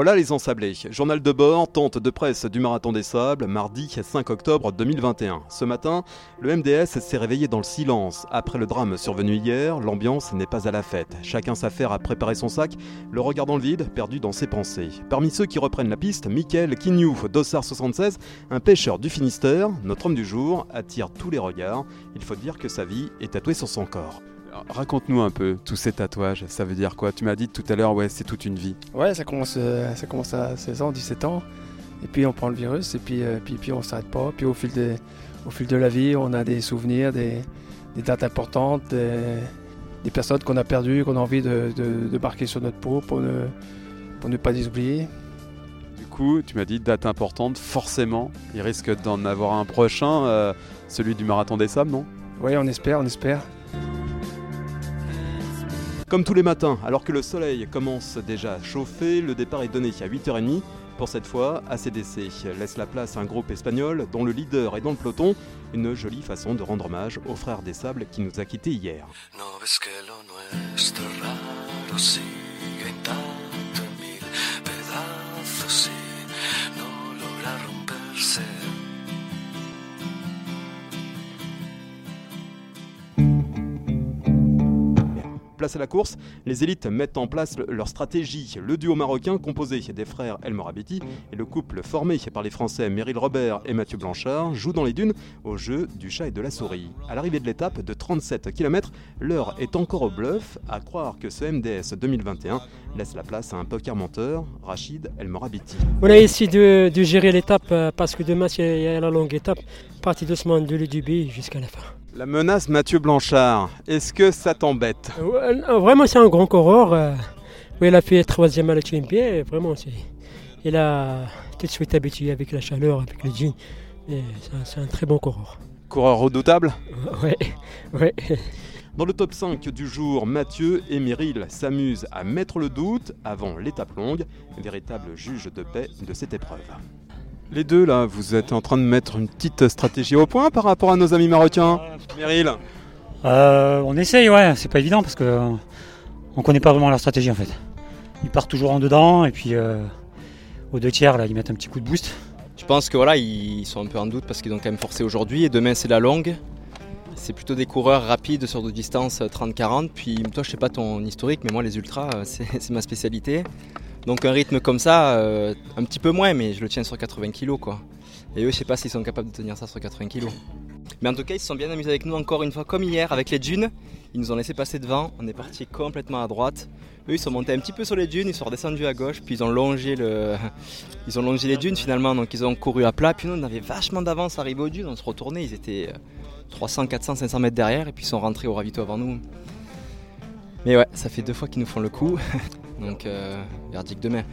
Hola les ensablés, journal de bord, tente de presse du Marathon des Sables, mardi 5 octobre 2021. Ce matin, le MDS s'est réveillé dans le silence. Après le drame survenu hier, l'ambiance n'est pas à la fête. Chacun s'affaire à préparer son sac, le regard dans le vide, perdu dans ses pensées. Parmi ceux qui reprennent la piste, Mickaël Quignou, Dossard 76, un pêcheur du Finistère, notre homme du jour, attire tous les regards. Il faut dire que sa vie est tatouée sur son corps. Raconte-nous un peu tous ces tatouages, ça veut dire quoi? Tu m'as dit tout à l'heure, ouais, c'est toute une vie. Ouais, ça commence, euh, ça commence à 16 ans, 17 ans, et puis on prend le virus, et puis, euh, puis, puis on s'arrête pas. Puis au fil, de, au fil de la vie, on a des souvenirs, des, des dates importantes, des, personnes qu'on a perdues, qu'on a envie de, de, marquer sur notre peau pour ne, pour ne pas les oublier. Du coup, tu m'as dit date importante, forcément, il risque d'en avoir un prochain, euh, celui du Marathon des Sables, non? Oui, on espère, on espère. Comme tous les matins, alors que le soleil commence déjà à chauffer, le départ est donné à 8h30. Pour cette fois, ACDC laisse la place à un groupe espagnol dont le leader est dans le peloton. Une jolie façon de rendre hommage au frère des sables qui nous a quittés hier. Place à la course, les élites mettent en place leur stratégie. Le duo marocain composé des frères El Morabiti et le couple formé par les Français Meryl Robert et Mathieu Blanchard joue dans les dunes au jeu du chat et de la souris. À l'arrivée de l'étape de 37 km, l'heure est encore au bluff, à croire que ce MDS 2021 laisse la place à un poker menteur, Rachid El Morabiti. On a essayé de, gérer l'étape euh, parce que demain il la longue étape, partie doucement de l'UDB jusqu'à la fin. La menace Mathieu Blanchard, est-ce que ça t'embête? Euh, Vraiment, c'est un grand coureur. Euh, il a fait troisième à la TMP. Vraiment, il a tout de suite habitué avec la chaleur, avec le jean. C'est un, très bon coureur. Coureur redoutable? Oui, ouais. Dans le top 5 du jour, Mathieu et Meryl s'amusent à mettre le doute avant l'étape longue, véritable juge de paix de cette épreuve. Les deux, là, vous êtes en train de mettre une petite stratégie au point par rapport à nos amis marocains Meryl euh, On essaye, ouais, c'est pas évident parce que euh, on connaît pas vraiment leur stratégie en fait. Ils partent toujours en dedans et puis euh, aux deux tiers, là, ils mettent un petit coup de boost. Je pense que voilà, ils sont un peu en doute parce qu'ils ont quand même forcé aujourd'hui et demain c'est la longue. C'est plutôt des coureurs rapides sur de distance 30-40. Puis toi, je sais pas ton historique, mais moi les ultras, c'est ma spécialité. Donc un rythme comme ça, euh, un petit peu moins, mais je le tiens sur 80 kg quoi. Et eux, je sais pas s'ils sont capables de tenir ça sur 80 kg. Mais en tout cas, ils se sont bien amusés avec nous encore une fois, comme hier, avec les dunes. Ils nous ont laissé passer devant, on est parti complètement à droite. Eux, ils sont montés un petit peu sur les dunes, ils sont redescendus à gauche, puis ils ont longé, le... ils ont longé les dunes finalement, donc ils ont couru à plat. Puis nous, on avait vachement d'avance arrivé aux dunes, on se retournait, ils étaient 300, 400, 500 mètres derrière, et puis ils sont rentrés au ravito avant nous. Mais ouais, ça fait deux fois qu'ils nous font le coup. Donc, euh, verdict demain.